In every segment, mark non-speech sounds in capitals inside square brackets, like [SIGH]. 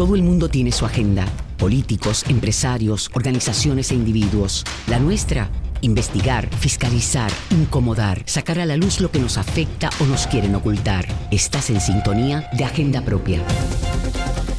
Todo el mundo tiene su agenda. Políticos, empresarios, organizaciones e individuos. La nuestra, investigar, fiscalizar, incomodar, sacar a la luz lo que nos afecta o nos quieren ocultar. Estás en sintonía de Agenda Propia.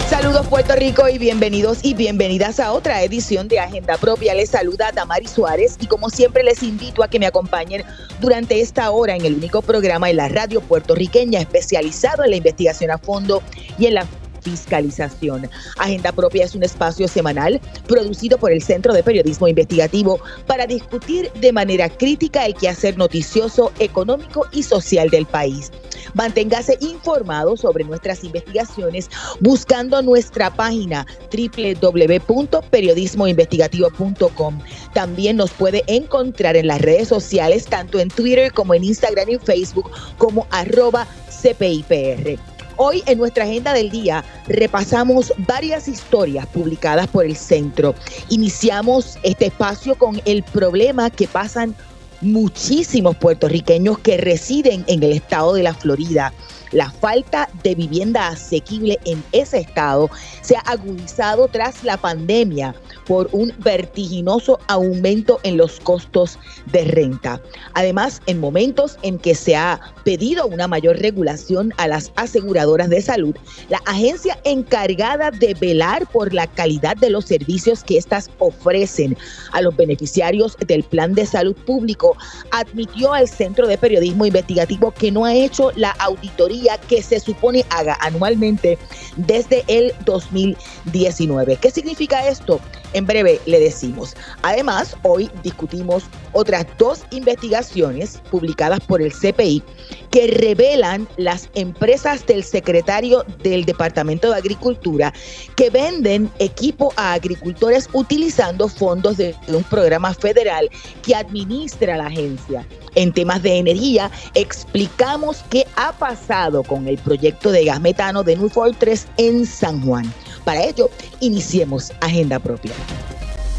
Saludos Puerto Rico y bienvenidos y bienvenidas a otra edición de Agenda Propia. Les saluda Tamari Suárez y como siempre les invito a que me acompañen durante esta hora en el único programa en la radio puertorriqueña especializado en la investigación a fondo y en la fiscalización. Agenda Propia es un espacio semanal producido por el Centro de Periodismo Investigativo para discutir de manera crítica el quehacer noticioso, económico y social del país. Manténgase informado sobre nuestras investigaciones buscando nuestra página www.periodismoinvestigativo.com. También nos puede encontrar en las redes sociales, tanto en Twitter como en Instagram y Facebook, como arroba CPIPR. Hoy en nuestra agenda del día repasamos varias historias publicadas por el centro. Iniciamos este espacio con el problema que pasan muchísimos puertorriqueños que residen en el estado de la Florida. La falta de vivienda asequible en ese estado se ha agudizado tras la pandemia por un vertiginoso aumento en los costos de renta. Además, en momentos en que se ha pedido una mayor regulación a las aseguradoras de salud, la agencia encargada de velar por la calidad de los servicios que éstas ofrecen a los beneficiarios del plan de salud público admitió al Centro de Periodismo Investigativo que no ha hecho la auditoría que se supone haga anualmente desde el 2019. ¿Qué significa esto? En breve le decimos. Además, hoy discutimos otras dos investigaciones publicadas por el CPI que revelan las empresas del secretario del Departamento de Agricultura que venden equipo a agricultores utilizando fondos de un programa federal que administra la agencia. En temas de energía, explicamos qué ha pasado con el proyecto de gas metano de Norfolk 3 en San Juan. Para ello, iniciemos Agenda Propia.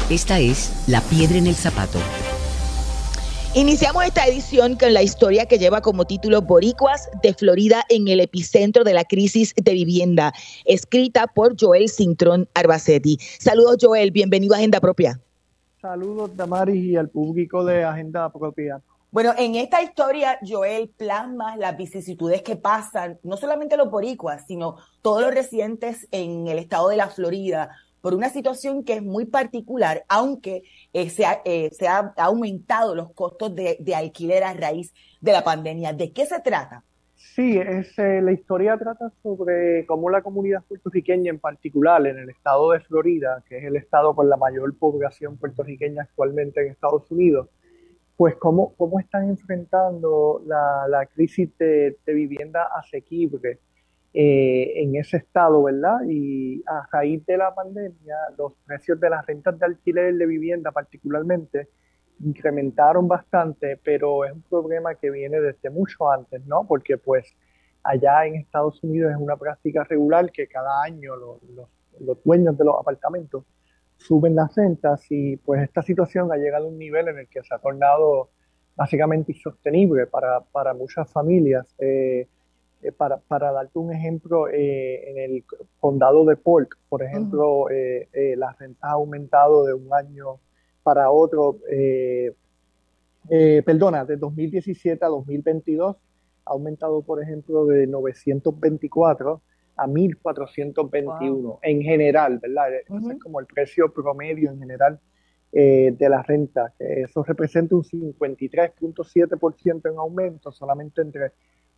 Esta es La Piedra en el Zapato. Iniciamos esta edición con la historia que lleva como título Boricuas de Florida en el epicentro de la crisis de vivienda, escrita por Joel Cintrón Arbacetti. Saludos Joel, bienvenido a Agenda Propia. Saludos Damaris y al público de Agenda Propia. Bueno, en esta historia, Joel plasma las vicisitudes que pasan, no solamente los boricuas, sino todos los residentes en el estado de la Florida, por una situación que es muy particular, aunque eh, se, ha, eh, se, ha, aumentado los costos de, alquiler a raíz de la pandemia. ¿De qué se trata? Sí, es, eh, la historia trata sobre cómo la comunidad puertorriqueña en particular en el estado de Florida, que es el estado con la mayor población puertorriqueña actualmente en Estados Unidos, pues cómo, cómo están enfrentando la, crisis de, vivienda asequible eh, en ese estado, ¿verdad? Y a raíz de la pandemia, los precios de las rentas de alquiler de vivienda particularmente incrementaron bastante, pero es un problema que viene desde mucho antes, ¿no? Porque pues allá en Estados Unidos es una práctica regular que cada año los dueños de los apartamentos suben las rentas y pues esta situación ha llegado a un nivel en el que se ha tornado básicamente insostenible para, para muchas familias. Eh, eh, para, para, darte un ejemplo, eh, en el condado de Polk, por ejemplo, las rentas han aumentado de un año para otro, perdona, de 2017 a 2022 ha aumentado, por ejemplo, de 924 a 1.421 en general, ¿verdad? es como el precio promedio en general eh, de la renta. Eso representa un 53.7% en aumento solamente entre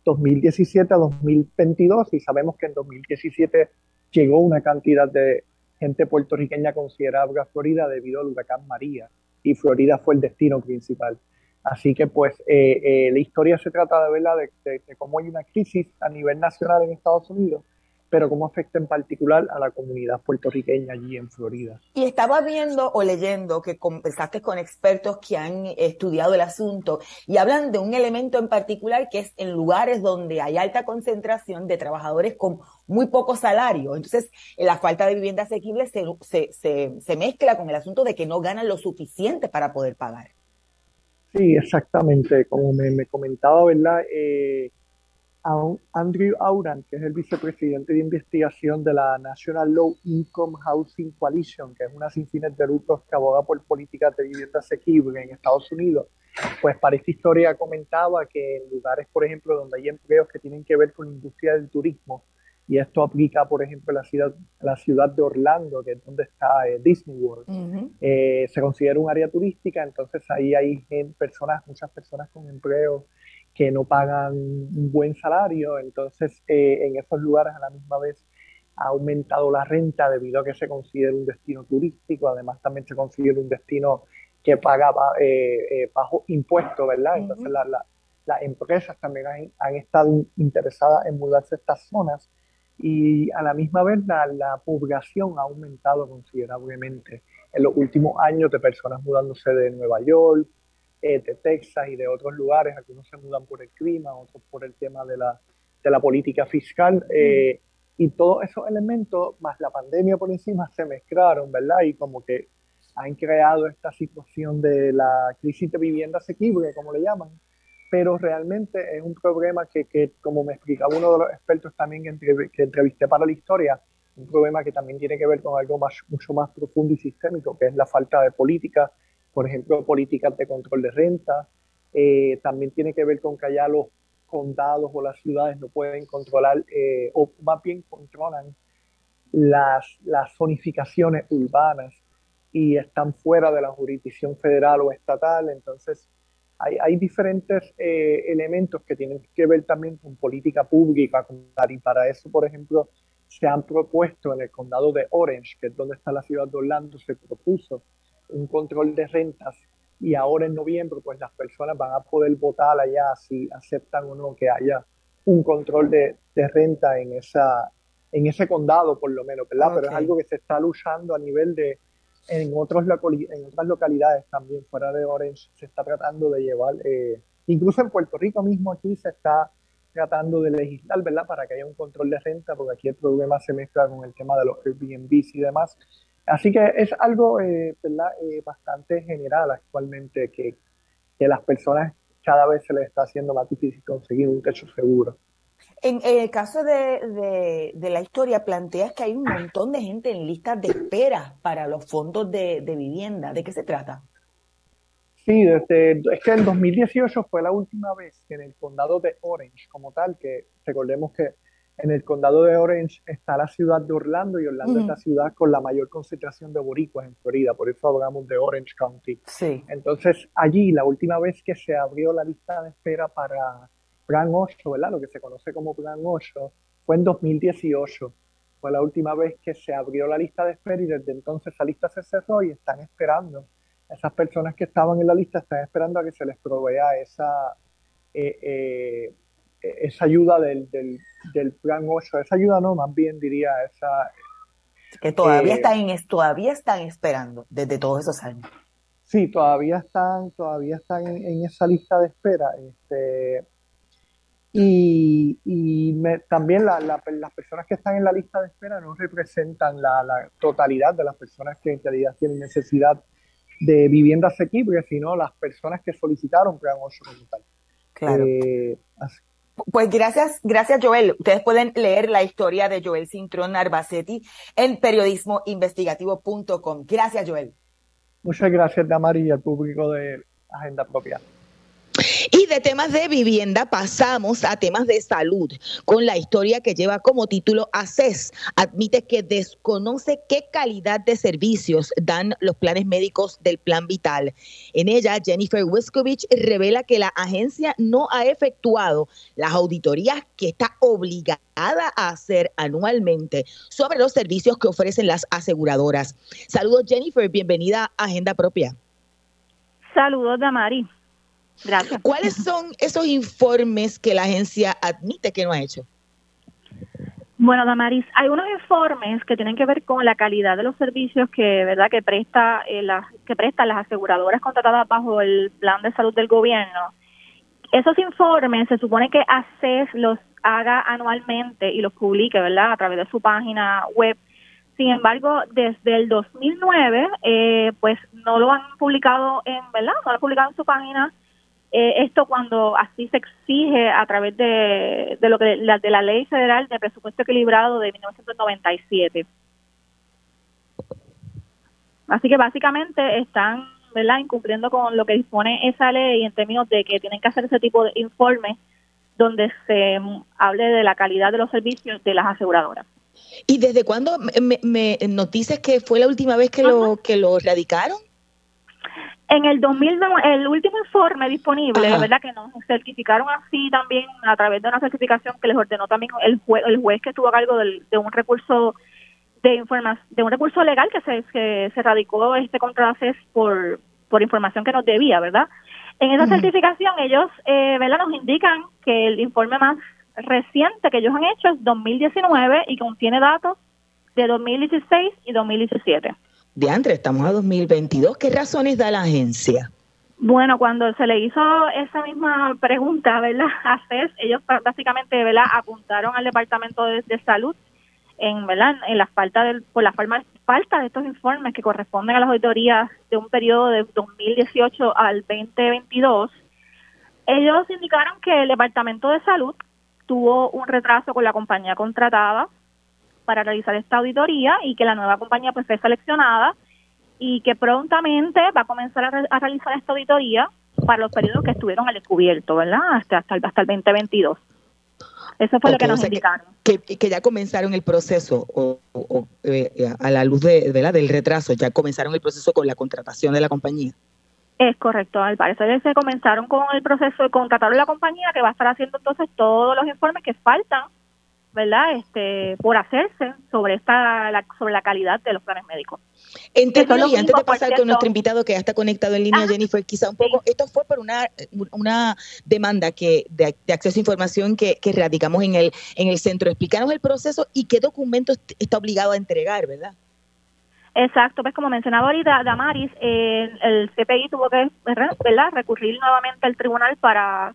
2017 a 2022 y sabemos que en 2017 llegó una cantidad de gente puertorriqueña considerable a Florida debido al huracán María y Florida fue el destino principal. Así que pues eh, eh, la historia se trata de, ¿verdad? de cómo hay una crisis a nivel nacional en Estados Unidos pero cómo afecta en particular a la comunidad puertorriqueña allí en Florida. Y estaba viendo o leyendo que conversaste con expertos que han estudiado el asunto y hablan de un elemento en particular que es en lugares donde hay alta concentración de trabajadores con muy poco salario. Entonces, la falta de vivienda asequible se, se, se, mezcla con el asunto de que no ganan lo suficiente para poder pagar. Sí, exactamente. Como me, me comentaba, ¿verdad? Eh, Andrew Auran, que es el vicepresidente de investigación de la National Low Income Housing Coalition, que es una sin fines de lucro que aboga por políticas de vivienda asequible en Estados Unidos, pues para esta historia comentaba que en lugares, por ejemplo, donde hay empleos que tienen que ver con la industria del turismo, y esto aplica, por ejemplo, a la ciudad, la ciudad de Orlando, que es donde está eh, Disney World, eh, se considera un área turística, entonces ahí hay personas, muchas personas con empleo que no pagan un buen salario, entonces eh, en esos lugares a la misma vez ha aumentado la renta debido a que se considera un destino turístico, además también se considera un destino que paga eh, eh, bajo impuestos, ¿verdad? Entonces las empresas también han, estado interesadas en mudarse a estas zonas y a la misma vez la, la población ha aumentado considerablemente en los últimos años de personas mudándose de Nueva York, eh, de Texas y de otros lugares, algunos se mudan por el clima, otros por el tema de la, de la política fiscal, eh, y todos esos elementos, más la pandemia por encima, se mezclaron, ¿verdad? Y como que han creado esta situación de la crisis de vivienda asequible, como le llaman, pero realmente es un problema que, que como me explicaba uno de los expertos también que, que entrevisté para la historia, un problema que también tiene que ver con algo más, mucho más profundo y sistémico, que es la falta de política por ejemplo, políticas de control de renta. Eh, también tiene que ver con que allá los condados o las ciudades no pueden controlar, eh, o más bien controlan las, las zonificaciones urbanas y están fuera de la jurisdicción federal o estatal. Entonces, hay, hay diferentes eh, elementos que tienen que ver también con política pública. Y para eso, por ejemplo, se han propuesto en el condado de Orange, que es donde está la ciudad de Orlando, se propuso un control de rentas y ahora en noviembre pues las personas van a poder votar allá si aceptan o no que haya un control de, de renta en esa en ese condado por lo menos, ¿verdad? Pero es algo que se está luchando a nivel de en otros en otras localidades también fuera de Orange se está tratando de llevar eh, incluso en Puerto Rico mismo aquí se está tratando de legislar, ¿verdad? Para que haya un control de renta, porque aquí el problema se mezcla con el tema de los Airbnb y demás. Así que es algo eh, eh, bastante general actualmente que, las personas cada vez se les está haciendo más difícil conseguir un techo seguro. En, el caso de, la historia, planteas que hay un montón de gente en listas de espera para los fondos de, de vivienda. ¿De qué se trata? Sí, desde, es que en 2018 fue la última vez que en el condado de Orange, como tal, que recordemos que en el condado de Orange está la ciudad de Orlando y Orlando es la ciudad con la mayor concentración de boricuas en Florida, por eso hablamos de Orange County. Sí. Entonces, allí la última vez que se abrió la lista de espera para Plan 8, ¿verdad? Lo que se conoce como Plan 8, fue en 2018. Fue la última vez que se abrió la lista de espera y desde entonces esa lista se cerró y están esperando. Esas personas que estaban en la lista están esperando a que se les provea esa... Eh, eh, esa ayuda del, del, del, plan 8, esa ayuda no, más bien diría esa... Que todavía, eh, están, todavía están esperando desde todos esos años. Sí, todavía están, todavía están en, esa lista de espera. Este, y, y también la, las personas que están en la lista de espera no representan la, la, totalidad de las personas que en realidad tienen necesidad de vivienda asequible, sino las personas que solicitaron Plan 8 como tal. Claro. Eh, pues gracias, gracias Joel. Ustedes pueden leer la historia de Joel Cintrón Narvacetti en periodismoinvestigativo.com. Gracias Joel. Muchas gracias Damari y al público de Agenda Propia. Y de temas de vivienda pasamos a temas de salud, con la historia que lleva como título ACES. Admite que desconoce qué calidad de servicios dan los planes médicos del Plan Vital. En ella, Jennifer Wiskovich revela que la agencia no ha efectuado las auditorías que está obligada a hacer anualmente sobre los servicios que ofrecen las aseguradoras. Saludos Jennifer, bienvenida a Agenda Propia. Saludos Damari. Gracias. ¿Cuáles son esos informes que la agencia admite que no ha hecho? Bueno, Damaris, hay unos informes que tienen que ver con la calidad de los servicios que, verdad, que presta eh, las que prestan las aseguradoras contratadas bajo el plan de salud del gobierno. Esos informes se supone que ACES los haga anualmente y los publique, ¿verdad? A través de su página web. Sin embargo, desde el 2009, eh, pues no lo han publicado en, ¿verdad? No lo han publicado en su página Eh, esto cuando así se exige a través de, de lo que la, de la ley federal de presupuesto equilibrado de 1997. Así que básicamente están ¿verdad? incumpliendo con lo que dispone esa ley en términos de que tienen que hacer ese tipo de informes donde se hable de la calidad de los servicios de las aseguradoras. ¿Y desde cuándo me, me noticias que fue la última vez que lo que lo radicaron? En el 2000, el último informe disponible, es verdad que nos certificaron así también a través de una certificación que les ordenó también el, juez, el juez que estuvo a cargo de un recurso de información, de un recurso legal que se, que se radicó este contra CES por, por información que nos debía, ¿verdad? En esa certificación ellos, eh, ¿verdad? Nos indican que el informe más reciente que ellos han hecho es 2019 y contiene datos de 2016 y 2017. De Andre, estamos a 2022. ¿Qué razones da la agencia? Bueno, cuando se le hizo esa misma pregunta, ¿verdad? [LAUGHS] A CES, ellos básicamente, ¿verdad? Apuntaron al Departamento de, Salud en, ¿verdad? En la falta del, por la falta de estos informes que corresponden a las auditorías de un periodo de 2018 al 2022. Ellos indicaron que el Departamento de Salud tuvo un retraso con la compañía contratada para realizar esta auditoría y que la nueva compañía pues fue seleccionada y que prontamente va a comenzar a, realizar esta auditoría para los periodos que estuvieron al descubierto, ¿verdad? Hasta, hasta, el, hasta el 2022. Eso fue lo que nos indicaron. Que, que, ya comenzaron el proceso o, eh, a la luz de, ¿verdad? del retraso, ya comenzaron el proceso con la contratación de la compañía. Es correcto, al parecer se comenzaron con el proceso de contratar a la compañía que va a estar haciendo entonces todos los informes que faltan ¿verdad? Este, por hacerse sobre esta la, sobre la calidad de los planes médicos. En términos, y antes de pasar con nuestro invitado que ya está conectado en línea, Jennifer, quizá un poco, esto fue por una, una demanda que de, acceso a información que, que radicamos en el, en el centro. Explícanos el proceso y qué documentos está obligado a entregar, ¿verdad? Exacto, pues como mencionaba ahorita Damaris, eh, el CPI tuvo que ¿verdad? recurrir nuevamente al tribunal para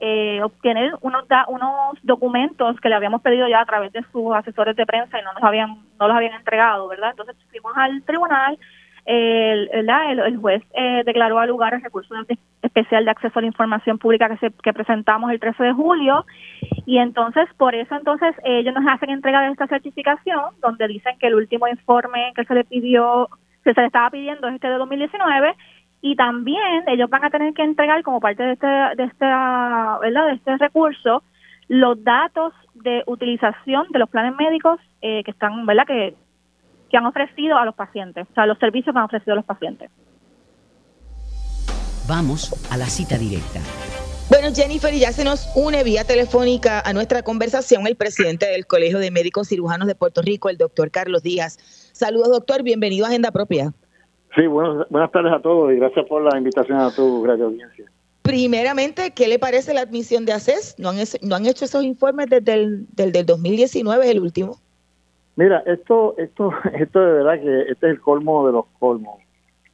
eh, obtener unos unos documentos que le habíamos pedido ya a través de sus asesores de prensa y no nos habían no los habían entregado, ¿verdad? Entonces fuimos al tribunal, el, el, juez eh, declaró al lugar el recurso especial de acceso a la información pública que, se, que presentamos el 13 de julio y entonces por eso entonces ellos nos hacen entrega de esta certificación donde dicen que el último informe que se le pidió que se le estaba pidiendo es este de 2019 y también ellos van a tener que entregar como parte de este de este ¿verdad? de este recurso los datos de utilización de los planes médicos eh, que están verdad que, que han ofrecido a los pacientes o sea los servicios que han ofrecido a los pacientes vamos a la cita directa bueno, Jennifer, y ya se nos une vía telefónica a nuestra conversación el presidente del Colegio de Médicos Cirujanos de Puerto Rico, el doctor Carlos Díaz. Saludos, doctor, bienvenido a Agenda Propia. Sí, buenas, buenas tardes a todos y gracias por la invitación a tu gran audiencia. Primeramente, ¿qué le parece la admisión de ACES? ¿No han, no han hecho esos informes desde el del, 2019, el último? Mira, esto, esto, [LAUGHS] esto de verdad que este es el colmo de los colmos.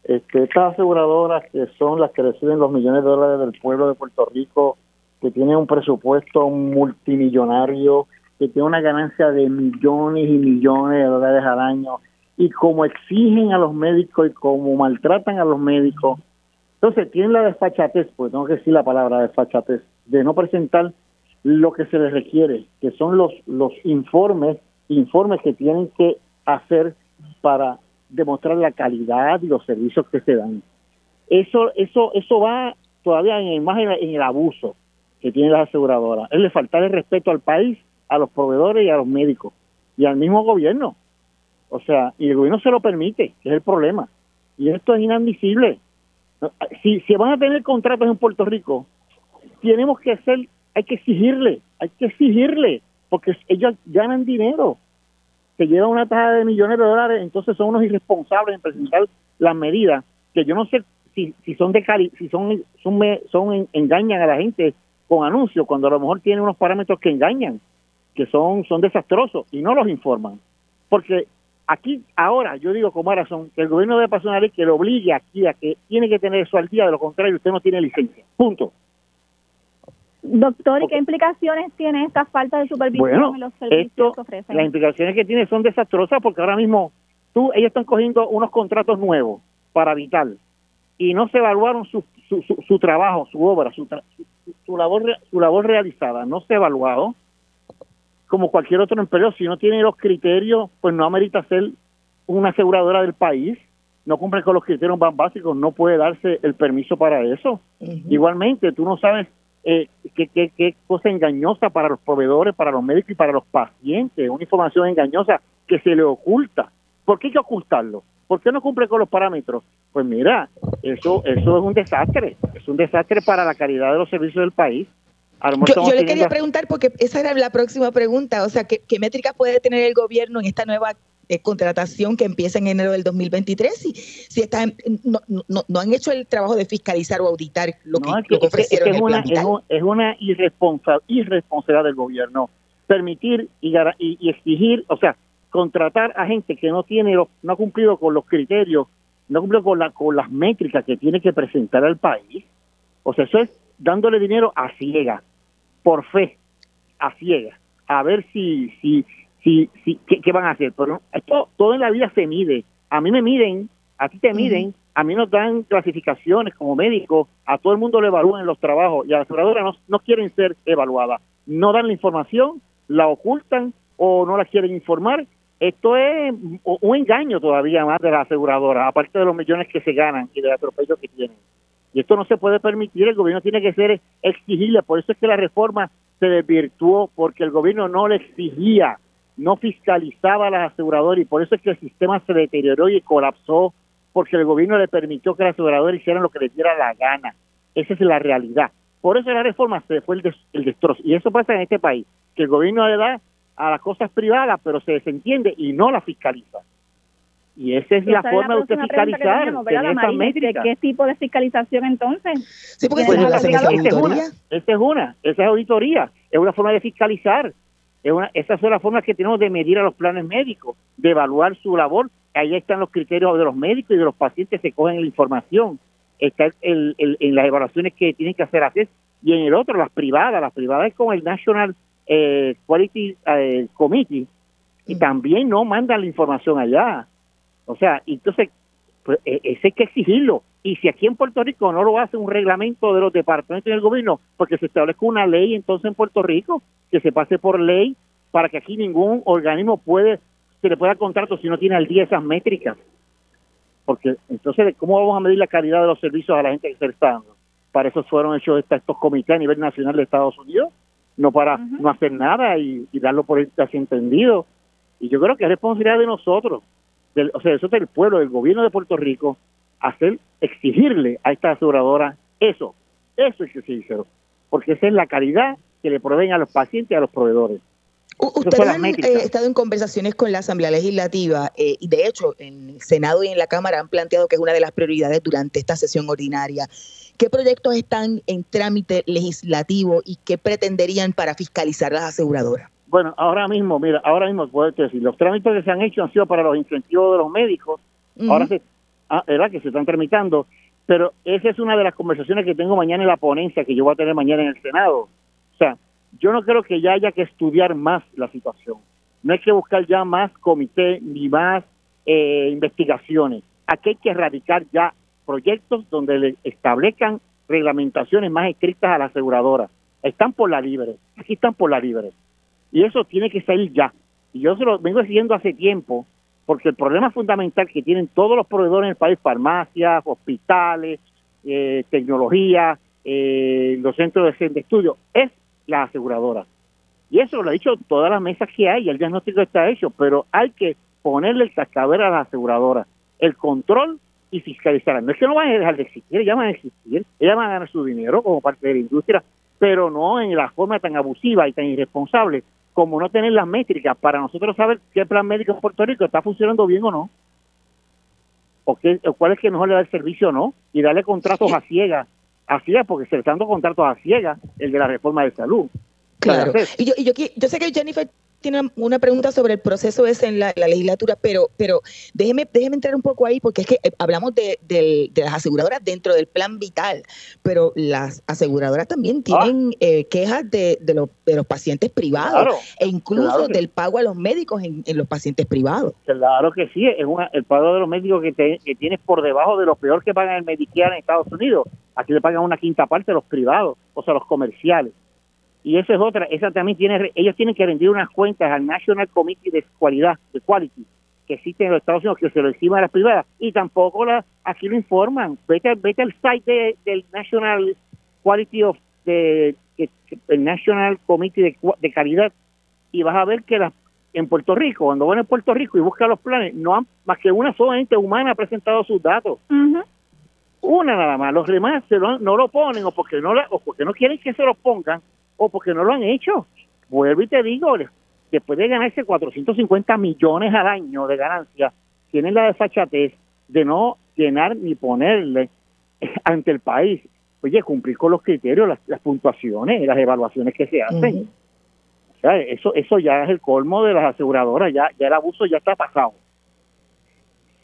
Este, estas aseguradoras que son las que reciben los millones de dólares del pueblo de Puerto Rico, que tienen un presupuesto multimillonario, que tiene una ganancia de millones y millones de dólares al año, y como exigen a los médicos y como maltratan a los médicos. Entonces tienen la desfachatez, pues tengo que decir la palabra desfachatez, de no presentar lo que se les requiere, que son los, los informes, informes que tienen que hacer para demostrar la calidad y los servicios que se dan. Eso, eso, eso va todavía en, más en, en el abuso que tienen las aseguradoras. Es le faltar el respeto al país, a los proveedores y a los médicos y al mismo gobierno. O sea, y el gobierno se lo permite, que es el problema. Y esto es inadmisible. Si, si van a tener contratos en Puerto Rico, tenemos que hacer, hay que exigirle, hay que exigirle, porque ellos ganan dinero. Se llevan una tasa de millones de dólares, entonces son unos irresponsables en presentar las medidas, que yo no sé si, si son de cali, si son, son, son engañan a la gente con anuncios, cuando a lo mejor tienen unos parámetros que engañan, que son, son desastrosos y no los informan. Porque Aquí, ahora, yo digo como razón que el gobierno debe pasar una ley que lo obligue aquí a que tiene que tener eso al día, de lo contrario usted no tiene licencia. Punto. Doctor, ¿y qué implicaciones tiene esta falta de supervisión en los servicios que ofrecen? Las implicaciones que tiene son desastrosas porque ahora mismo tú, ellos están cogiendo unos contratos nuevos para Vital y no se evaluaron sus, su, su, trabajo, su obra, su, su, labor, su labor realizada no se ha evaluado como cualquier otro empleo. Si no tiene los criterios, pues no amerita ser una aseguradora del país. No cumple con los criterios más básicos, no puede darse el permiso para eso. Igualmente, tú no sabes eh, qué, qué, qué cosa engañosa para los proveedores, para los médicos y para los pacientes, una información engañosa que se le oculta. ¿Por qué hay que ocultarlo? ¿Por qué no cumple con los parámetros? Pues mira, eso, eso es un desastre, es un desastre para la calidad de los servicios del país. Yo, le quería preguntar, porque esa era la próxima pregunta, o sea, ¿qué, métricas puede tener el gobierno en esta nueva eh, contratación que empieza en enero del 2023? Si, si están, no, no, han hecho el trabajo de fiscalizar o auditar lo que, ofrecieron. Es, una, es, una irresponsabilidad del gobierno permitir y, y exigir, o sea, contratar a gente que no tiene no ha cumplido con los criterios, no ha cumplido con, la, con las métricas que tiene que presentar al país. O sea, eso es dándole dinero a ciega, por fe, a ciega, a ver si, si, si, si qué, van a hacer. Pero esto todo en la vida se mide. A mí me miden, a ti te miden, a mí nos dan clasificaciones como médico, a todo el mundo le evalúan en los trabajos y a las aseguradoras no, no quieren ser evaluadas. No dan la información, la ocultan o no la quieren informar esto es un engaño todavía más de la aseguradora, aparte de los millones que se ganan y de atropellos que tienen. Y esto no se puede permitir, el gobierno tiene que ser exigible, por eso es que la reforma se desvirtuó, porque el gobierno no le exigía, no fiscalizaba a las aseguradoras y por eso es que el sistema se deterioró y colapsó, porque el gobierno le permitió que las aseguradoras hicieran lo que les diera la gana. Esa es la realidad. Por eso la reforma se fue el, el destrozo. Y eso pasa en este país, que el gobierno le da a las cosas privadas, pero se desentiende y no la fiscaliza. Y esa es la forma de usted fiscalizar. ¿Qué tipo de fiscalización entonces? Sí, porque pues, esa, es una, esa es una, esa es auditoría, es una forma de fiscalizar. Es una, esas son las formas que tenemos de medir a los planes médicos, de evaluar su labor. Ahí están los criterios de los médicos y de los pacientes que cogen la información. Está el, en las evaluaciones que tienen que hacer hacer. Y en el otro, las privadas, las privadas es con el National eh, Quality eh, Committee y mm. también no mandan la información allá. O sea, entonces, pues, e, ese hay que exigirlo. Y si aquí en Puerto Rico no lo hace un reglamento de los departamentos del gobierno, porque se establezca una ley entonces en Puerto Rico, que se pase por ley para que aquí ningún organismo puede se le pueda contrato si no tiene al día esas métricas. Porque entonces, ¿cómo vamos a medir la calidad de los servicios a la gente que se está dando? Para eso fueron hechos estos comités a nivel nacional de Estados Unidos no para no hacer nada y, darlo por así entendido. Y yo creo que es responsabilidad de nosotros, del, o sea, eso es del pueblo, del gobierno de Puerto Rico, hacer, exigirle a esta aseguradora eso, eso es exigirlo, porque esa es la calidad que le proveen a los pacientes y a los proveedores. Ustedes han eh, estado en conversaciones con la Asamblea Legislativa eh, y de hecho en el Senado y en la Cámara han planteado que es una de las prioridades durante esta sesión ordinaria. ¿Qué proyectos están en trámite legislativo y qué pretenderían para fiscalizar las aseguradoras? Bueno, ahora mismo, mira, ahora mismo puedo decir, los trámites que se han hecho han sido para los incentivos de los médicos, ahora se, ah, ¿verdad? que se están tramitando, pero esa es una de las conversaciones que tengo mañana en la ponencia que yo voy a tener mañana en el Senado. O sea, yo no creo que ya haya que estudiar más la situación. No hay que buscar ya más comité ni más eh, investigaciones. Aquí hay que erradicar ya proyectos donde le establezcan reglamentaciones más estrictas a la aseguradora. Están por la libre, aquí están por la libre. Y eso tiene que salir ya. Y yo se lo vengo diciendo hace tiempo, porque el problema fundamental que tienen todos los proveedores en el país, farmacias, hospitales, eh, tecnología, eh, los centros de, de estudio, es la aseguradora. Y eso lo ha dicho todas las mesas que hay, el diagnóstico está hecho, pero hay que ponerle el cascabel a la aseguradora. El control y fiscalizar. No es que no van a dejar de existir, ellas van a existir, ellas van a ganar su dinero como parte de la industria, pero no en la forma tan abusiva y tan irresponsable como no tener las métricas para nosotros saber qué plan médico en Puerto Rico está funcionando bien o no. O, qué, cuál es que mejor le da el servicio o no. Y darle contratos a ciegas, a ciegas, porque se le están dando contratos a ciegas, el de la reforma de salud. Claro. Y yo, y yo, yo sé que Jennifer tiene una pregunta sobre el proceso ese en la, legislatura, pero, pero déjeme, déjeme entrar un poco ahí, porque es que eh, hablamos de, las aseguradoras dentro del plan vital, pero las aseguradoras también ah. tienen eh, quejas de, de, los, de los pacientes privados e incluso del pago a los médicos en, los pacientes privados. Claro que sí, es el pago de los médicos que, que tienes por debajo de lo peor que pagan el Medicare en Estados Unidos. Aquí le pagan una quinta parte a los privados, o sea, los comerciales. Y esa es otra, esa también tiene, ellos tienen que rendir unas cuentas al National Committee de Cualidad, de Quality, que existe en los Estados Unidos, que se lo encima a las privadas, y tampoco la, aquí lo informan. Vete, vete al site del National Quality of, de, el National Committee de, Calidad, y vas a ver que las en Puerto Rico, cuando van a Puerto Rico y buscan los planes, no han, más que una sola gente humana ha presentado sus datos. Una nada más, los demás se no lo ponen o porque no, o porque no quieren que se los pongan o porque no lo han hecho. Vuelvo y te digo, después de ganarse 450 millones al año de ganancia, tienen la desfachatez de no llenar ni ponerle ante el país, oye, cumplir con los criterios, las, puntuaciones, las evaluaciones que se hacen. O sea, eso, eso ya es el colmo de las aseguradoras, ya, ya el abuso ya está pasado.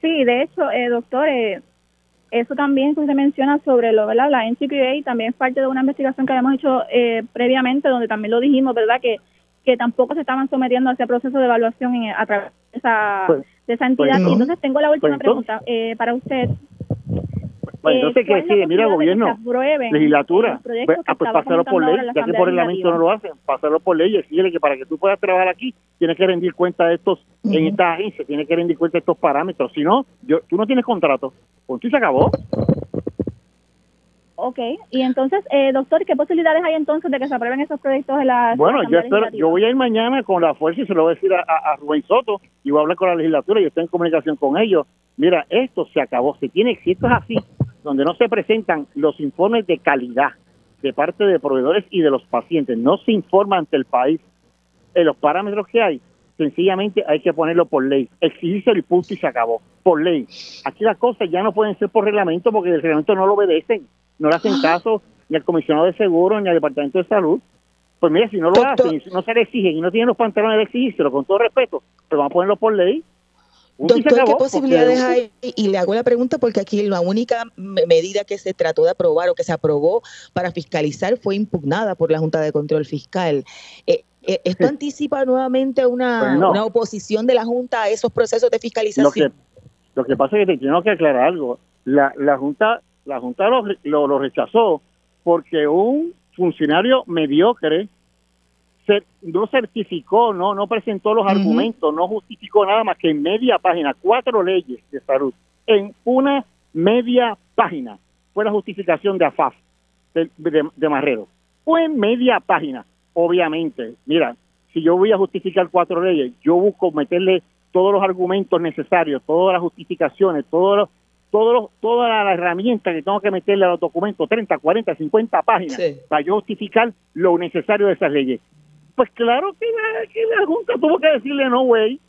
Sí, de hecho, eh, doctor, eh, eso también que usted menciona sobre lo, ¿verdad? La NCQA también es parte de una investigación que habíamos hecho eh, previamente, donde también lo dijimos, ¿verdad? Que, que tampoco se estaban sometiendo a ese proceso de evaluación a través de esa, pues, de esa entidad. Pues y entonces tengo la última pues pregunta eh, para usted. Pues entonces, ¿qué decide? Mira, gobierno, legislatura, pues, ah, pues pásalo por ley, ya que por reglamento no lo hacen, pásalo por ley y decirle que para que tú puedas trabajar aquí, tienes que rendir cuenta de estos, en esta agencia, tienes que rendir cuenta de estos parámetros, si no, yo, tú no tienes contrato, pues tú se acabó. Ok, y entonces, eh, doctor, ¿qué posibilidades hay entonces de que se aprueben esos proyectos de la... Bueno, yo, espero, yo voy a ir mañana con la fuerza y se lo voy a decir a, a, Rubén Soto y voy a hablar con la legislatura y estoy en comunicación con ellos. Mira, esto se acabó, se tiene, si esto es así, donde no se presentan los informes de calidad de parte de proveedores y de los pacientes, no se informa ante el país en los parámetros que hay, sencillamente hay que ponerlo por ley, exigirse el punto y se acabó, por ley. Aquí las cosas ya no pueden ser por reglamento porque el reglamento no lo obedecen, no le hacen caso ni al comisionado de seguro ni al departamento de salud. Pues mira, si no lo hacen, si no se le exigen y no tienen los pantalones de exigírselo, con todo respeto, pues vamos a ponerlo por ley Doctor, ¿qué posibilidades hay? Y le hago la pregunta porque aquí la única medida que se trató de aprobar o que se aprobó para fiscalizar fue impugnada por la Junta de Control Fiscal. Eh, eh, ¿Esto anticipa nuevamente una, pues una, oposición de la Junta a esos procesos de fiscalización? Lo que, pasa es que tengo que aclarar algo. La, la Junta, la junta lo, lo rechazó porque un funcionario mediocre no certificó, no, no presentó los argumentos, no justificó nada más que en media página, cuatro leyes de salud, en una media página fue la justificación de AFAF, de, de, Marrero. Fue en media página, obviamente. Mira, si yo voy a justificar cuatro leyes, yo busco meterle todos los argumentos necesarios, todas las justificaciones, todos los, todos toda la, herramienta que tengo que meterle a los documentos, 30, 40, 50 páginas, para yo justificar lo necesario de esas leyes. Pues claro que la, Junta tuvo que decirle no, güey.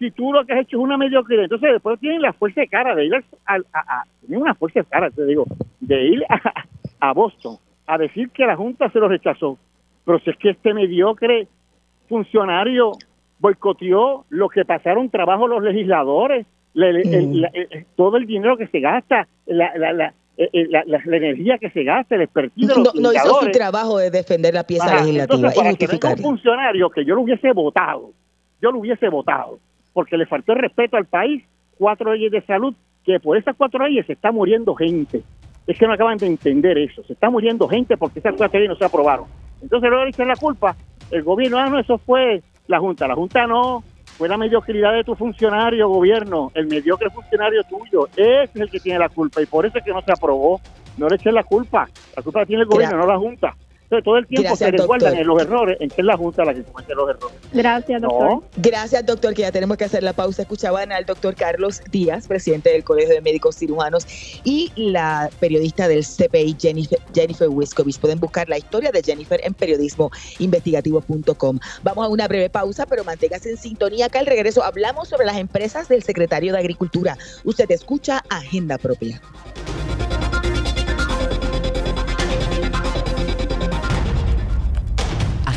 Si tú lo que has hecho es una mediocridad. Entonces después tienen la fuerza de cara de ir a, a, tienen una fuerza de cara, te digo, de ir a, Boston a decir que la Junta se lo rechazó. Pero si es que este mediocre funcionario boicoteó lo que pasaron trabajo los legisladores, mm. todo el dinero que se gasta, la, la, eh, eh, la, la, energía que se gasta, el expertise no, no hizo su trabajo de defender la pieza legislativa entonces, para un funcionario que yo lo hubiese votado, yo lo hubiese votado, porque le faltó el respeto al país, cuatro leyes de salud, que por esas cuatro leyes se está muriendo gente. Es que no acaban de entender eso, se está muriendo gente porque esas cuatro leyes no se aprobaron. Entonces luego dicen la culpa, el gobierno, ah, no, eso fue la Junta, la Junta no, fue la mediocridad de tu funcionario, gobierno, el mediocre funcionario tuyo, ese es el que tiene la culpa y por eso es que no se aprobó. No le echen la culpa, la culpa la tiene el gobierno, no la Junta todo el tiempo se resguardan en los errores, en que es la Junta la que comete los errores. Gracias, doctor. Gracias, doctor, que ya tenemos que hacer la pausa. Escuchaban al doctor Carlos Díaz, presidente del Colegio de Médicos Cirujanos, y la periodista del CPI, Jennifer, Jennifer Pueden buscar la historia de Jennifer en periodismoinvestigativo.com. Vamos a una breve pausa, pero manténgase en sintonía. Acá al regreso hablamos sobre las empresas del secretario de Agricultura. Usted escucha Agenda Propia.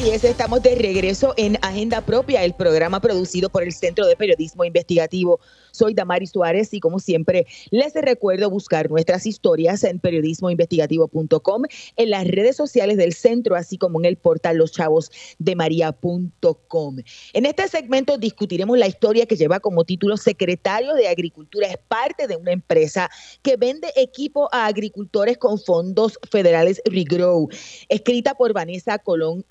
Así es, estamos de regreso en Agenda Propia, el programa producido por el Centro de Periodismo Investigativo soy Damari Suárez y como siempre les recuerdo buscar nuestras historias en periodismoinvestigativo.com, en las redes sociales del centro, así como en el portal loschavosdemaria.com. En este segmento discutiremos la historia que lleva como título Secretario de Agricultura. Es parte de una empresa que vende equipo a agricultores con fondos federales Regrow, escrita por Vanessa Colón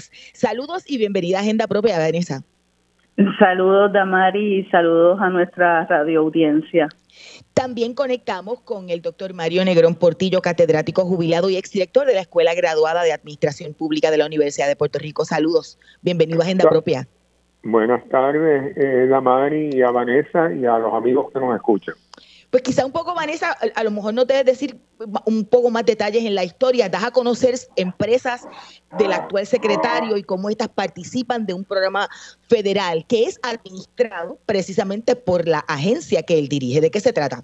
Saludos y bienvenida a Agenda Propia, Vanessa. Saludos, Damari, y saludos a nuestra radio audiencia. También conectamos con el doctor Mario Negrón Portillo, catedrático jubilado y exdirector de la Escuela Graduada de Administración Pública de la Universidad de Puerto Rico. Saludos, bienvenido a Agenda Propia. Buenas tardes, eh, Damari, y a Vanessa y a los amigos que nos escuchan. Pues quizá un poco, Vanessa, a, lo mejor no te debes decir un poco más detalles en la historia, das a conocer empresas del actual secretario y cómo estas participan de un programa federal que es administrado precisamente por la agencia que él dirige. ¿De qué se trata?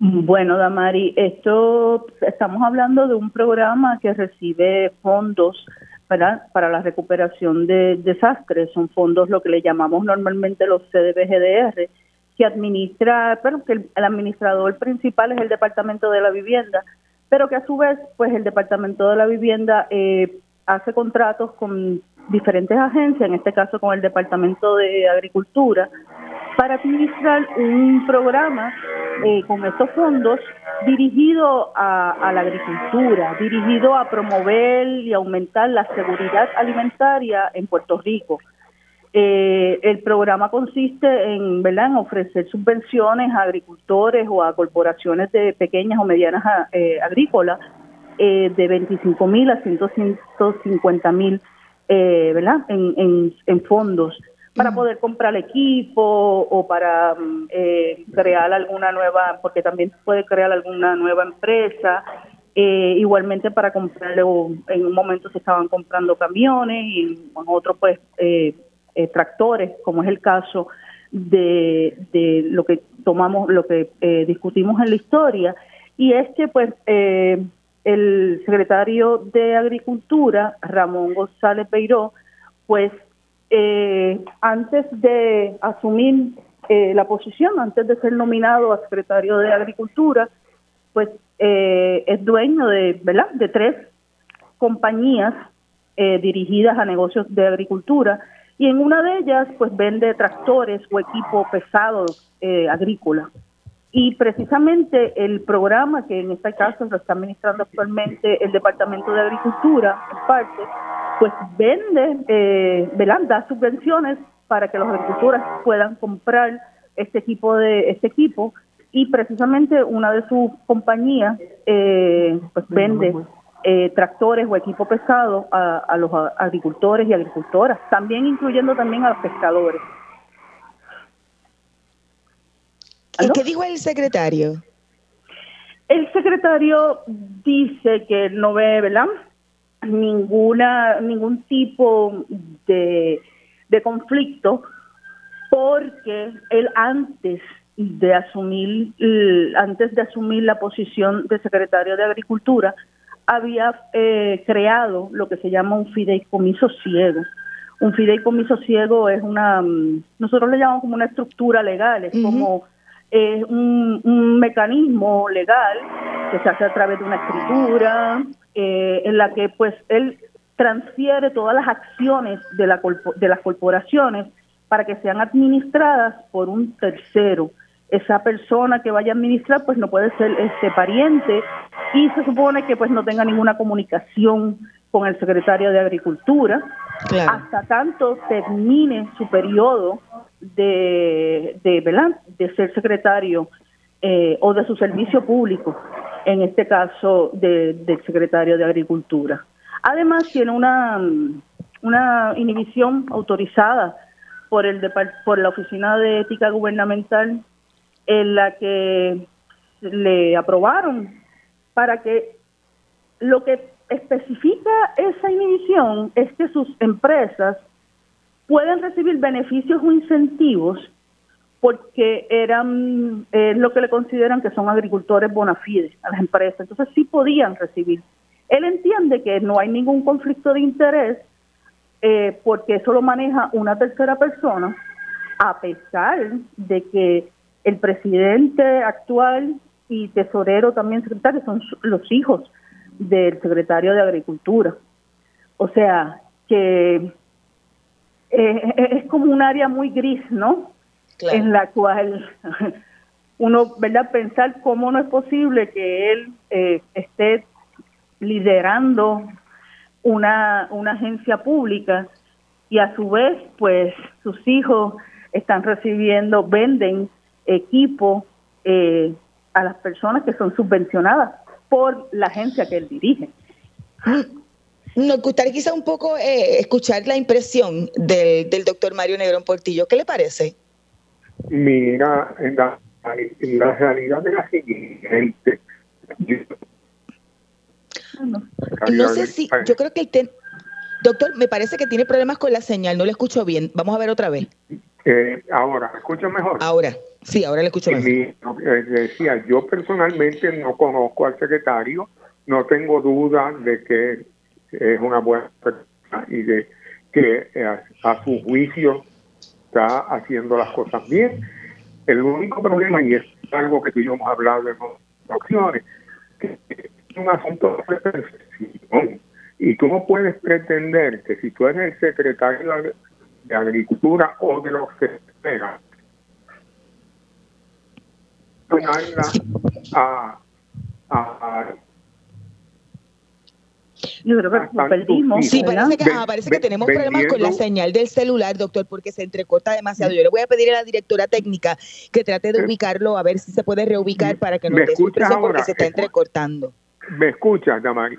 Bueno, Damari, esto estamos hablando de un programa que recibe fondos para, para la recuperación de desastres. Son fondos lo que le llamamos normalmente los CDBGDR que administra, pero que el, administrador principal es el Departamento de la Vivienda, pero que a su vez, pues el Departamento de la Vivienda eh, hace contratos con diferentes agencias, en este caso con el Departamento de Agricultura, para administrar un programa eh, con estos fondos dirigido a, a, la agricultura, dirigido a promover y aumentar la seguridad alimentaria en Puerto Rico. Eh, el programa consiste en, ¿verdad? en ofrecer subvenciones a agricultores o a corporaciones de pequeñas o medianas eh, agrícolas eh, de 25 mil a 150 mil eh, En, en, fondos para poder comprar equipo o para mm, crear alguna nueva, porque también puede crear alguna nueva empresa. igualmente para comprar, en un momento se estaban comprando camiones y en otro pues eh, eh, tractores, como es el caso de, lo que tomamos, lo que eh, discutimos en la historia, y es que pues eh, el secretario de Agricultura, Ramón González Beiró, pues antes de asumir la posición, antes de ser nominado a secretario de Agricultura, pues es dueño de, ¿verdad? de tres compañías dirigidas a negocios de agricultura y en una de ellas pues vende tractores o equipo pesado eh, agrícola. Y precisamente el programa que en este caso lo está administrando actualmente el Departamento de Agricultura, en parte, pues vende, eh, da subvenciones para que los agricultores puedan comprar este equipo de este equipo y precisamente una de sus compañías eh, pues vende eh, tractores o equipo pesado a, los agricultores y agricultoras, también incluyendo también a los pescadores. ¿Qué dijo el secretario? El secretario dice que no ve, ¿verdad? Ninguna, ningún tipo de, de conflicto porque él antes de asumir, antes de asumir la posición de secretario de Agricultura, había eh, creado lo que se llama un fideicomiso ciego. Un fideicomiso ciego es una, mm, nosotros le llamamos como una estructura legal, es como eh, un, mecanismo legal que se hace a través de una escritura eh, en la que pues él transfiere todas las acciones de, la, de las corporaciones para que sean administradas por un tercero esa persona que vaya a administrar pues no puede ser este pariente. Y se supone que pues no tenga ninguna comunicación con el secretario de Agricultura hasta tanto termine su periodo de de, de ser secretario eh, o de su servicio público, en este caso del secretario de Agricultura. Además tiene una, una inhibición autorizada por el por la Oficina de Ética Gubernamental en la que le aprobaron para que lo que especifica esa inhibición es que sus empresas pueden recibir beneficios o incentivos porque eran es lo que le consideran que son agricultores bona fide a las empresas. Entonces sí podían recibir. Él entiende que no hay ningún conflicto de interés eh, porque eso lo maneja una tercera persona, a pesar de que el presidente actual y tesorero también secretario son los hijos del secretario de Agricultura. O sea, que eh, es como un área muy gris, ¿no? En la cual [LAUGHS] uno, ¿verdad? Pensar cómo no es posible que él eh, esté liderando una, una agencia pública y a su vez, pues sus hijos están recibiendo, venden equipo eh, a las personas que son subvencionadas por la agencia que él dirige. Nos gustaría quizá un poco eh, escuchar la impresión del, del doctor Mario Negrón Portillo. ¿Qué le parece? Mira, en la, en la realidad de la siguiente. No sé si, yo creo que el doctor, me parece que tiene problemas con la señal, no le escucho bien. Vamos a ver otra vez. Eh, ahora, ¿me escucha mejor? Ahora, sí, ahora le escucho mejor. Eh, decía, yo personalmente no conozco al secretario, no tengo duda de que es una buena persona y de que eh, a, su juicio está haciendo las cosas bien. El único problema, y es algo que tú y yo hemos hablado en otras ocasiones, que es un asunto de percepción. Y no puedes pretender que si tú eres el secretario de Agricultura o de los que espera, a, a, yo creo que lo perdimos. Sí, parece que, ah, parece que tenemos problemas con la señal del celular, doctor, porque se entrecorta demasiado. Yo le voy a pedir a la directora técnica que trate de ubicarlo, a ver si se puede reubicar para que no dé sorpresa porque se está entrecortando. ¿Me escucha, Damari?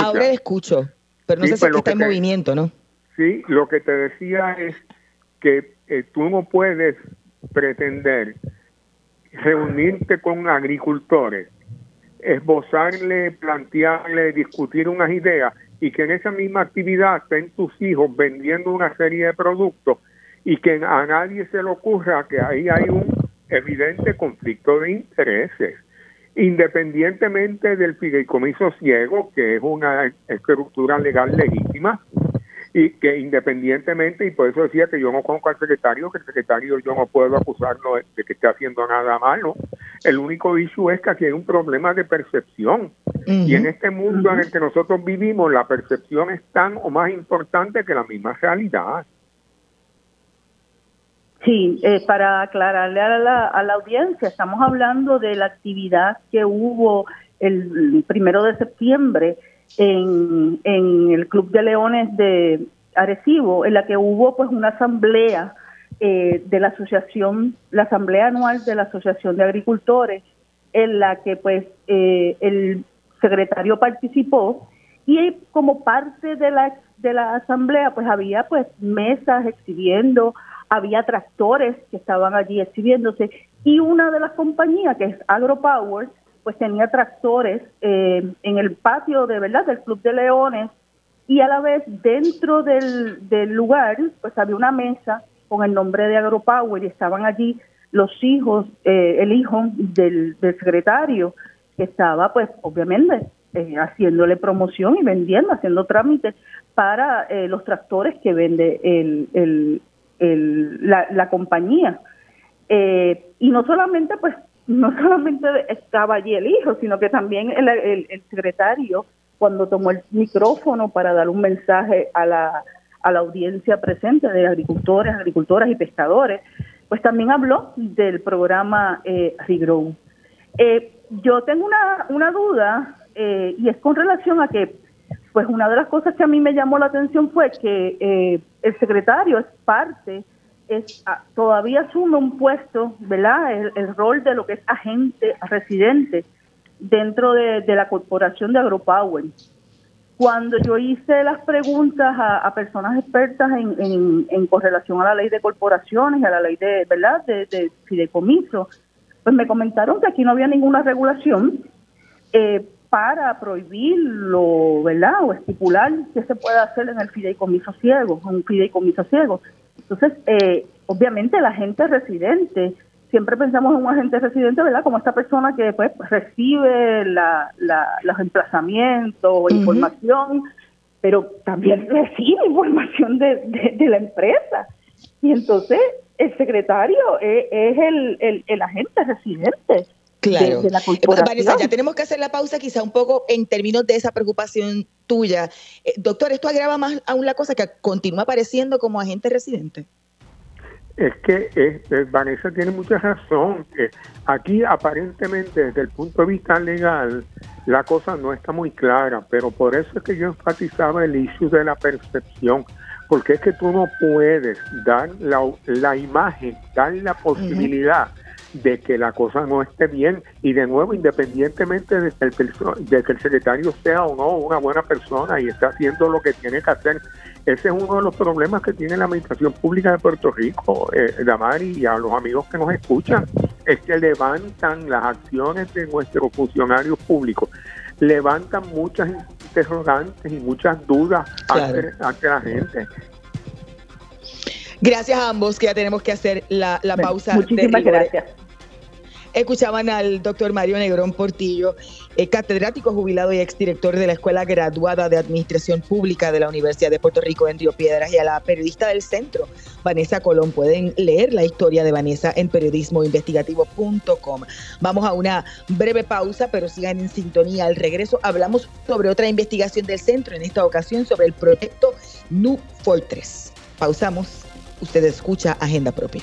Ahora le escucho, pero no sé si está en movimiento, ¿no? Sí, lo que te decía es que eh, tú no puedes pretender reunirte con agricultores, esbozarle, plantearle, discutir unas ideas y que en esa misma actividad estén tus hijos vendiendo una serie de productos y que a nadie se le ocurra que ahí hay un evidente conflicto de intereses independientemente del fideicomiso ciego, que es una estructura legal legítima, y que independientemente, y por eso decía que yo no conozco al secretario, que el secretario yo no puedo acusarlo de que esté haciendo nada malo. El único issue es que aquí hay un problema de percepción. Y en este mundo en el que nosotros vivimos, la percepción es tan o más importante que la misma realidad. Sí, eh, para aclararle a la, a la audiencia, estamos hablando de la actividad que hubo el primero de septiembre en, en el Club de Leones de Arecibo, en la que hubo pues una asamblea eh, de la asociación, la asamblea anual de la Asociación de Agricultores, en la que pues eh, el secretario participó y como parte de la de la asamblea pues había pues mesas exhibiendo había tractores que estaban allí exhibiéndose y una de las compañías, que es AgroPower, pues tenía tractores eh, en el patio de verdad del Club de Leones y a la vez dentro del, del lugar pues había una mesa con el nombre de AgroPower y estaban allí los hijos, eh, el hijo del, del, secretario que estaba pues obviamente eh, haciéndole promoción y vendiendo, haciendo trámites para los tractores que vende el, la, compañía. Eh, y no solamente, pues, no solamente estaba allí el hijo, sino que también el, el, secretario, cuando tomó el micrófono para dar un mensaje a la, a la audiencia presente de agricultores, agricultoras y pescadores, pues también habló del programa eh. Eh, yo tengo una, una duda eh, y es con relación a que pues una de las cosas que a mí me llamó la atención fue que eh, el secretario es parte, es ah, todavía asume un puesto, ¿verdad? El, rol de lo que es agente residente dentro de, la corporación de AgroPower. Cuando yo hice las preguntas a, personas expertas en, en, correlación a la ley de corporaciones y a la ley de, ¿verdad? De, de fideicomiso, pues me comentaron que aquí no había ninguna regulación, eh, para prohibirlo, ¿verdad? O estipular qué se puede hacer en el fideicomiso ciego, un fideicomiso ciego. Entonces, eh, obviamente la gente residente siempre pensamos en un agente residente, ¿verdad? Como esta persona que pues recibe la, los emplazamientos o información, pero también recibe información de, la empresa. Y entonces el secretario es, el, el, agente residente. Claro. De, la Vanessa, ya tenemos que hacer la pausa quizá un poco en términos de esa preocupación tuya. Eh, doctor, ¿esto agrava más aún la cosa que continúa apareciendo como agente residente? Es que eh, Vanessa tiene mucha razón. aquí aparentemente desde el punto de vista legal la cosa no está muy clara, pero por eso es que yo enfatizaba el issue de la percepción, porque es que tú no puedes dar la, la imagen, dar la posibilidad de que la cosa no esté bien y de nuevo independientemente de que, el, de que el secretario sea o no una buena persona y está haciendo lo que tiene que hacer ese es uno de los problemas que tiene la administración pública de Puerto Rico, eh, Damari, y a los amigos que nos escuchan, es que levantan las acciones de nuestros funcionarios públicos, levantan muchas interrogantes y muchas dudas ante, la gente. Gracias a ambos, que ya tenemos que hacer la, pausa. Muchísimas gracias. Escuchaban al doctor Mario Negrón Portillo, eh, catedrático jubilado y exdirector de la Escuela Graduada de Administración Pública de la Universidad de Puerto Rico en Río Piedras y a la periodista del centro, Vanessa Colón. Pueden leer la historia de Vanessa en periodismoinvestigativo.com. Vamos a una breve pausa, pero sigan en sintonía. Al regreso hablamos sobre otra investigación del centro, en esta ocasión sobre el proyecto New Fortress. Pausamos. Usted escucha Agenda Propia.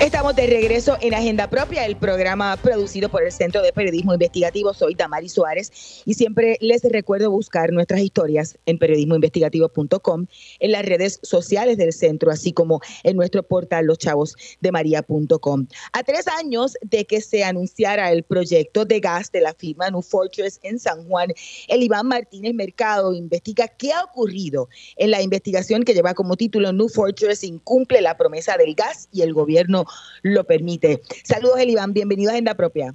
Estamos de regreso en Agenda Propia, el programa producido por el Centro de Periodismo Investigativo. Soy Damari Suárez y siempre les recuerdo buscar nuestras historias en periodismoinvestigativo.com, en las redes sociales del centro, así como en nuestro portal loschavosdemaria.com. A tres años de que se anunciara el proyecto de gas de la firma New Fortress en San Juan, el Iván Martínez Mercado investiga qué ha ocurrido en la investigación que lleva como título New Fortress incumple la promesa del gas y el gobierno lo permite. Saludos, Eliván, bienvenido a Agenda Propia.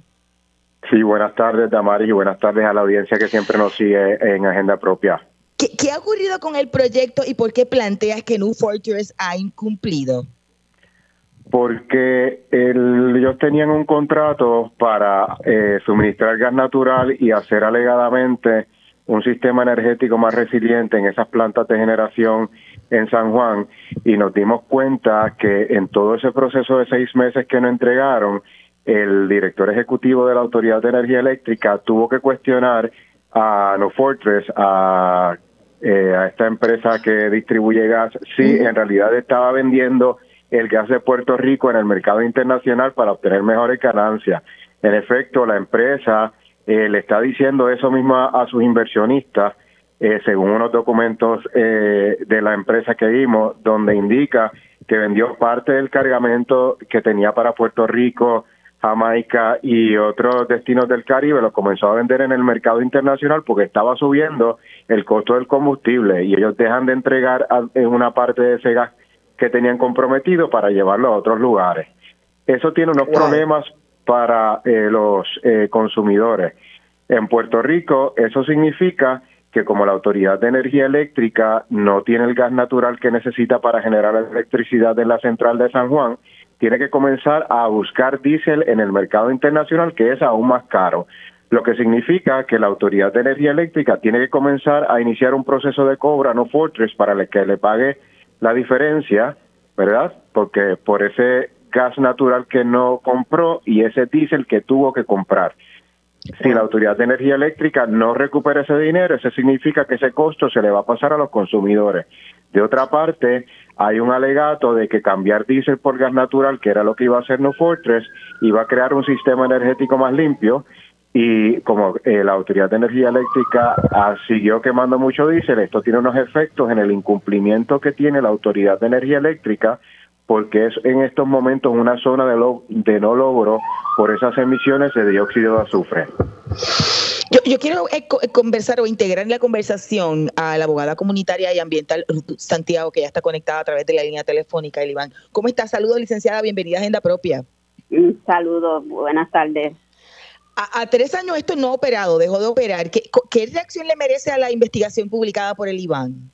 Sí, buenas tardes, Damaris, y buenas tardes a la audiencia que siempre nos sigue en Agenda Propia. ¿Qué, ha ocurrido con el proyecto y por qué planteas que New Fortress ha incumplido? Porque ellos tenían un contrato para eh, suministrar gas natural y hacer alegadamente un sistema energético más resiliente en esas plantas de generación en San Juan y nos dimos cuenta que en todo ese proceso de seis meses que nos entregaron, el director ejecutivo de la Autoridad de Energía Eléctrica tuvo que cuestionar a No Fortress, a, eh, a esta empresa que distribuye gas, si en realidad estaba vendiendo el gas de Puerto Rico en el mercado internacional para obtener mejores ganancias. En efecto, la empresa eh, le está diciendo eso mismo a sus inversionistas eh, según unos documentos eh, de la empresa que vimos, donde indica que vendió parte del cargamento que tenía para Puerto Rico, Jamaica y otros destinos del Caribe, lo comenzó a vender en el mercado internacional porque estaba subiendo el costo del combustible y ellos dejan de entregar en una parte de ese gas que tenían comprometido para llevarlo a otros lugares. Eso tiene unos problemas para eh, los consumidores. En Puerto Rico, eso significa que como la Autoridad de Energía Eléctrica no tiene el gas natural que necesita para generar electricidad en la central de San Juan, tiene que comenzar a buscar diésel en el mercado internacional, que es aún más caro. Lo que significa que la Autoridad de Energía Eléctrica tiene que comenzar a iniciar un proceso de cobra, no Fortress, para que le pague la diferencia, ¿verdad? Porque por ese gas natural que no compró y ese diésel que tuvo que comprar. Si la Autoridad de Energía Eléctrica no recupera ese dinero, eso significa que ese costo se le va a pasar a los consumidores. De otra parte, hay un alegato de que cambiar diésel por gas natural, que era lo que iba a hacer No Fortress, iba a crear un sistema energético más limpio y como eh, la Autoridad de Energía Eléctrica ah, siguió quemando mucho diésel, esto tiene unos efectos en el incumplimiento que tiene la Autoridad de Energía Eléctrica porque es en estos momentos una zona de, de no logro por esas emisiones de dióxido de azufre. Yo, quiero eh, eh, conversar o integrar en la conversación a la abogada comunitaria y ambiental Santiago, que ya está conectada a través de la línea telefónica, Eliván. ¿Cómo está? Saludos, licenciada, bienvenida a Agenda Propia. Saludos, buenas tardes. A, tres años esto no ha operado, dejó de operar. ¿Qué, ¿Qué, reacción le merece a la investigación publicada por el IBAN?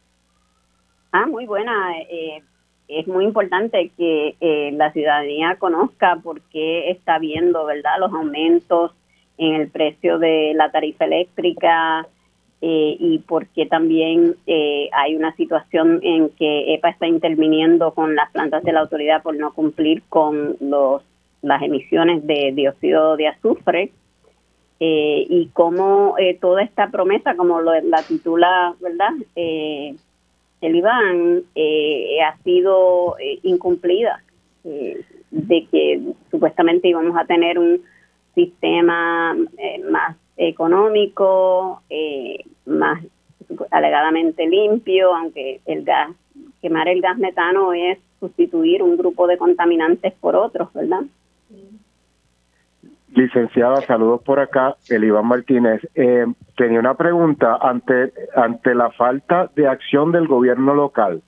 Ah, muy buena. Eh, es muy importante que eh, la ciudadanía conozca por qué está viendo, ¿verdad?, los aumentos en el precio de la tarifa eléctrica eh, y por qué también eh, hay una situación en que EPA está interviniendo con las plantas de la autoridad por no cumplir con los las emisiones de dióxido de azufre y cómo toda esta promesa, como lo, la titula, ¿verdad?, el IBAN eh, ha sido eh, incumplida, eh, de que supuestamente íbamos a tener un sistema más económico, más alegadamente limpio, aunque el gas, quemar el gas metano es sustituir un grupo de contaminantes por otros, ¿verdad? Licenciada, saludos por acá, el Iván Martínez. Eh, tenía una pregunta ante, ante la falta de acción del gobierno local.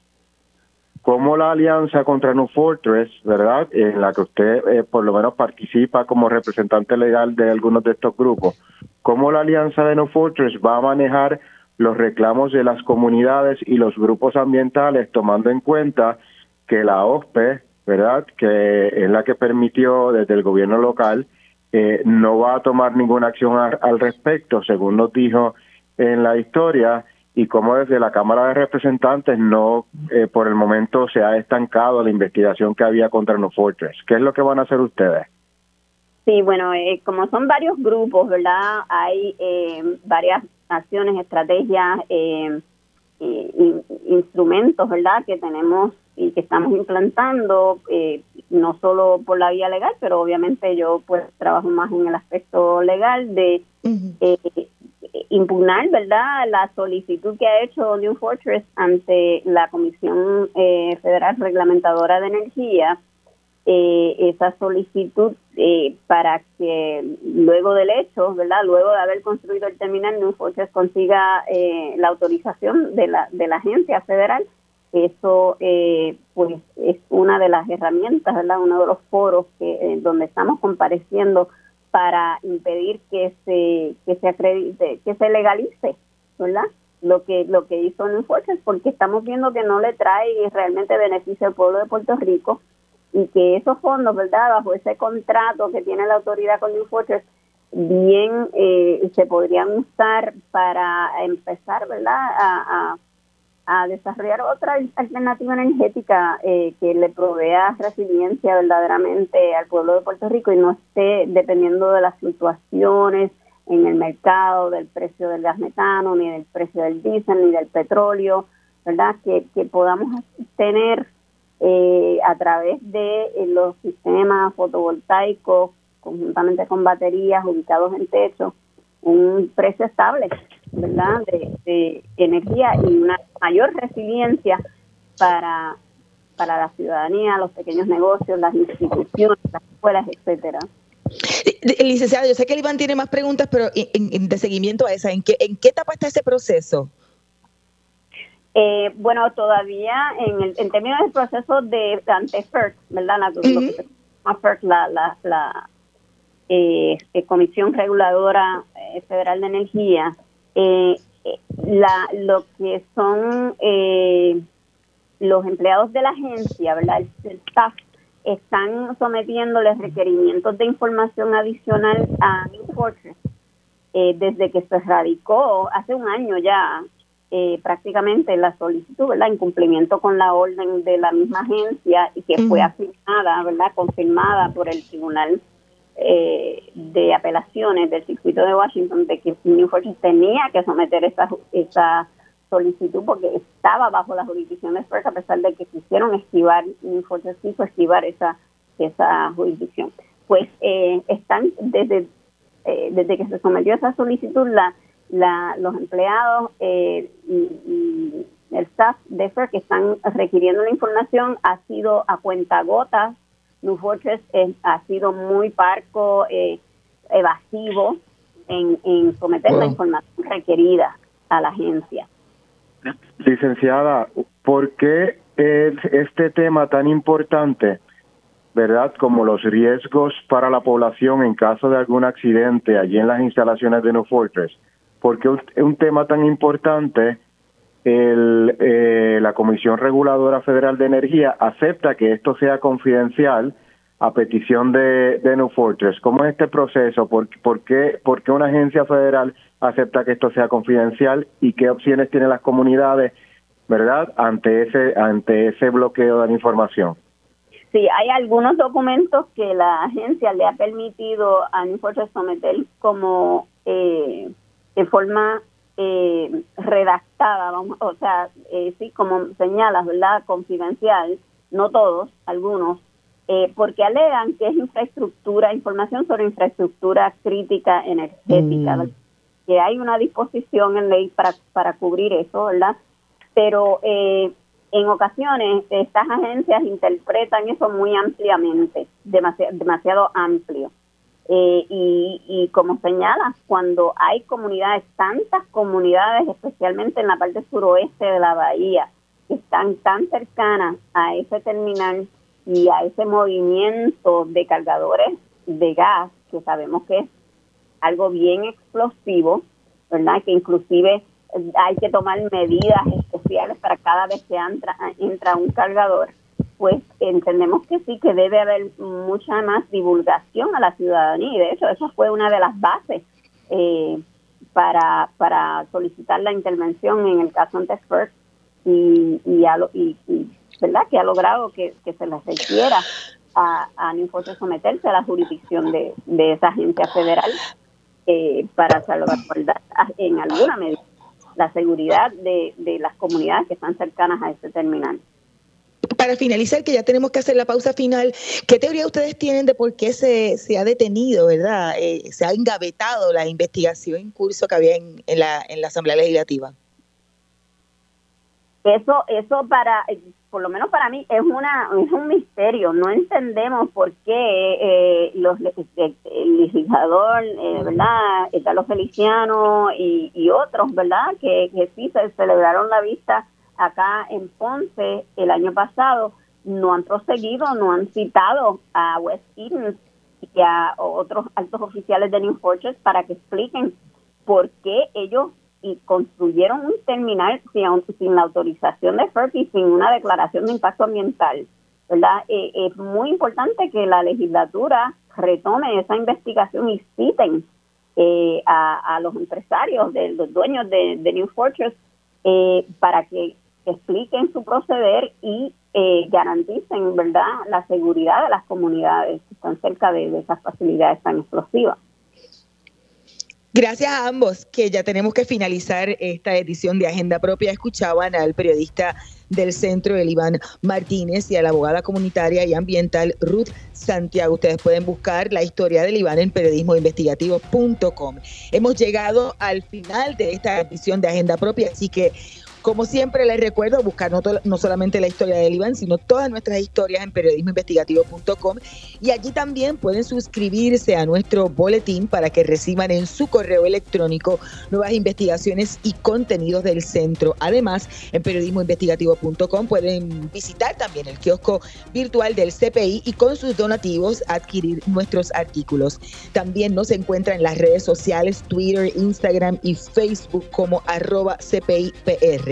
¿Cómo la alianza contra New Fortress, verdad, en la que usted eh, por lo menos participa como representante legal de algunos de estos grupos, cómo la alianza de New Fortress va a manejar los reclamos de las comunidades y los grupos ambientales, tomando en cuenta que la OSPE, verdad, que es la que permitió desde el gobierno local, eh, no va a tomar ninguna acción al respecto, según nos dijo en la historia, y como desde la Cámara de Representantes no, eh, por el momento, se ha estancado la investigación que había contra No Fortress. ¿Qué es lo que van a hacer ustedes? Sí, bueno, eh, como son varios grupos, ¿verdad? Hay varias acciones, estrategias, instrumentos, ¿verdad? Que tenemos y que estamos implantando, eh, no solo por la vía legal, pero obviamente yo pues trabajo más en el aspecto legal de eh, impugnar, ¿verdad?, la solicitud que ha hecho New Fortress ante la Comisión eh, Federal Reglamentadora de Energía, esa solicitud para que luego del hecho, ¿verdad?, luego de haber construido el terminal, New Fortress consiga la autorización de la, de la agencia federal eso eh, pues es una de las herramientas, ¿verdad? Uno de los foros que eh, donde estamos compareciendo para impedir que se que se acredite, que se legalice, ¿verdad? Lo que lo que hizo New Fortress porque estamos viendo que no le trae realmente beneficio al pueblo de Puerto Rico y que esos fondos, ¿verdad? Bajo ese contrato que tiene la autoridad con New Fortress bien eh, se podrían usar para empezar, ¿verdad? a desarrollar otra alternativa energética eh, que le provea resiliencia verdaderamente al pueblo de Puerto Rico y no esté dependiendo de las fluctuaciones en el mercado del precio del gas metano, ni del precio del diésel, ni del petróleo, ¿verdad? Que, que podamos tener eh, a través de eh, los sistemas fotovoltaicos, conjuntamente con baterías ubicados en techo, un precio estable ¿verdad? De, energía y una mayor resiliencia para, para la ciudadanía, los pequeños negocios, las instituciones, las escuelas, etcétera. Licenciado, yo sé que el Iván tiene más preguntas, pero en, de seguimiento a esa, ¿en qué, ¿en qué etapa está ese proceso? Eh, bueno, todavía en, el, en términos del proceso de ante FERC, ¿verdad? La, FERC, la, la, la eh, Comisión Reguladora eh, Federal de Energía, eh, la, lo que son eh, los empleados de la agencia, ¿verdad? El, staff, están sometiéndoles requerimientos de información adicional a New Fortress eh, desde que se radicó hace un año ya eh, prácticamente la solicitud, ¿verdad? En cumplimiento con la orden de la misma agencia y que fue asignada, ¿verdad? Confirmada por el Tribunal eh, de apelaciones del circuito de Washington de que New Fortress tenía que someter esa, esa solicitud porque estaba bajo la jurisdicción de FERC a pesar de que quisieron esquivar, New Fortress quiso esquivar esa, esa jurisdicción. Pues eh, están desde, eh, desde que se sometió esa solicitud, la, la, los empleados y, y, el staff de FERC que están requiriendo la información ha sido a cuentagotas New Fortress ha sido muy parco, eh, evasivo en, someter la información requerida a la agencia. Licenciada, ¿por qué es este tema tan importante ¿verdad? Como los riesgos para la población en caso de algún accidente allí en las instalaciones de New Fortress. Porque es un tema tan importante, el, eh, la Comisión Reguladora Federal de Energía acepta que esto sea confidencial a petición de, de New Fortress. ¿Cómo es este proceso? ¿Por, qué, ¿Por qué una agencia federal acepta que esto sea confidencial y qué opciones tienen las comunidades, verdad, ante ese ante ese bloqueo de la información? Sí, hay algunos documentos que la agencia le ha permitido a New Fortress someter como eh, de forma eh, redactada, vamos, o sea, eh, sí, como señalas, ¿verdad? Confidencial, no todos, algunos, eh, porque alegan que es infraestructura, información sobre infraestructura crítica energética, mm. que hay una disposición en ley para, para cubrir eso, ¿verdad? Pero eh, en ocasiones estas agencias interpretan eso muy ampliamente, demasiado, demasiado amplio. Eh, y, como señalas, cuando hay comunidades, tantas comunidades, especialmente en la parte suroeste de la bahía, que están tan cercanas a ese terminal y a ese movimiento de cargadores de gas, que sabemos que es algo bien explosivo, ¿verdad? Que inclusive hay que tomar medidas especiales para cada vez que entra, entra un cargador pues entendemos que sí, que debe haber mucha más divulgación a la ciudadanía y de hecho eso fue una de las bases eh, para, para solicitar la intervención en el caso ante y, y, y, ¿verdad? que ha logrado que, se les requiera a, a someterse a la jurisdicción de, de esa agencia federal eh, para salvaguardar en alguna medida la seguridad de, de las comunidades que están cercanas a ese terminal para finalizar, que ya tenemos que hacer la pausa final, ¿qué teoría ustedes tienen de por qué se, se ha detenido, verdad? Eh, se ha engavetado la investigación en curso que había en, en, la, en la Asamblea Legislativa. Eso, eso para, por lo menos para mí, es una es un misterio. No entendemos por qué eh, los el legislador, eh, ¿verdad? Carlos Feliciano y, y otros, ¿verdad? Que, que sí se celebraron la vista acá en Ponce el año pasado no han proseguido, no han citado a West Eden y a otros altos oficiales de New Fortress para que expliquen por qué ellos construyeron un terminal sin, la autorización de FERC y sin una declaración de impacto ambiental. ¿verdad? Eh, es muy importante que la legislatura retome esa investigación y citen eh, a, los empresarios, de, los dueños de, New Fortress, eh, para que expliquen su proceder y eh, garanticen, ¿verdad?, la seguridad de las comunidades que están cerca de, esas facilidades tan explosivas. Gracias a ambos, que ya tenemos que finalizar esta edición de Agenda Propia. Escuchaban al periodista del centro, el Iván Martínez, y a la abogada comunitaria y ambiental Ruth Santiago. Ustedes pueden buscar la historia del Iván en periodismoinvestigativo.com. Hemos llegado al final de esta edición de Agenda Propia, así que como siempre les recuerdo buscar no, solamente la historia del Iván, sino todas nuestras historias en periodismoinvestigativo.com y allí también pueden suscribirse a nuestro boletín para que reciban en su correo electrónico nuevas investigaciones y contenidos del centro. Además, en periodismoinvestigativo.com pueden visitar también el kiosco virtual del CPI y con sus donativos adquirir nuestros artículos. También nos encuentra en las redes sociales Twitter, Instagram y Facebook como arroba CPIPR.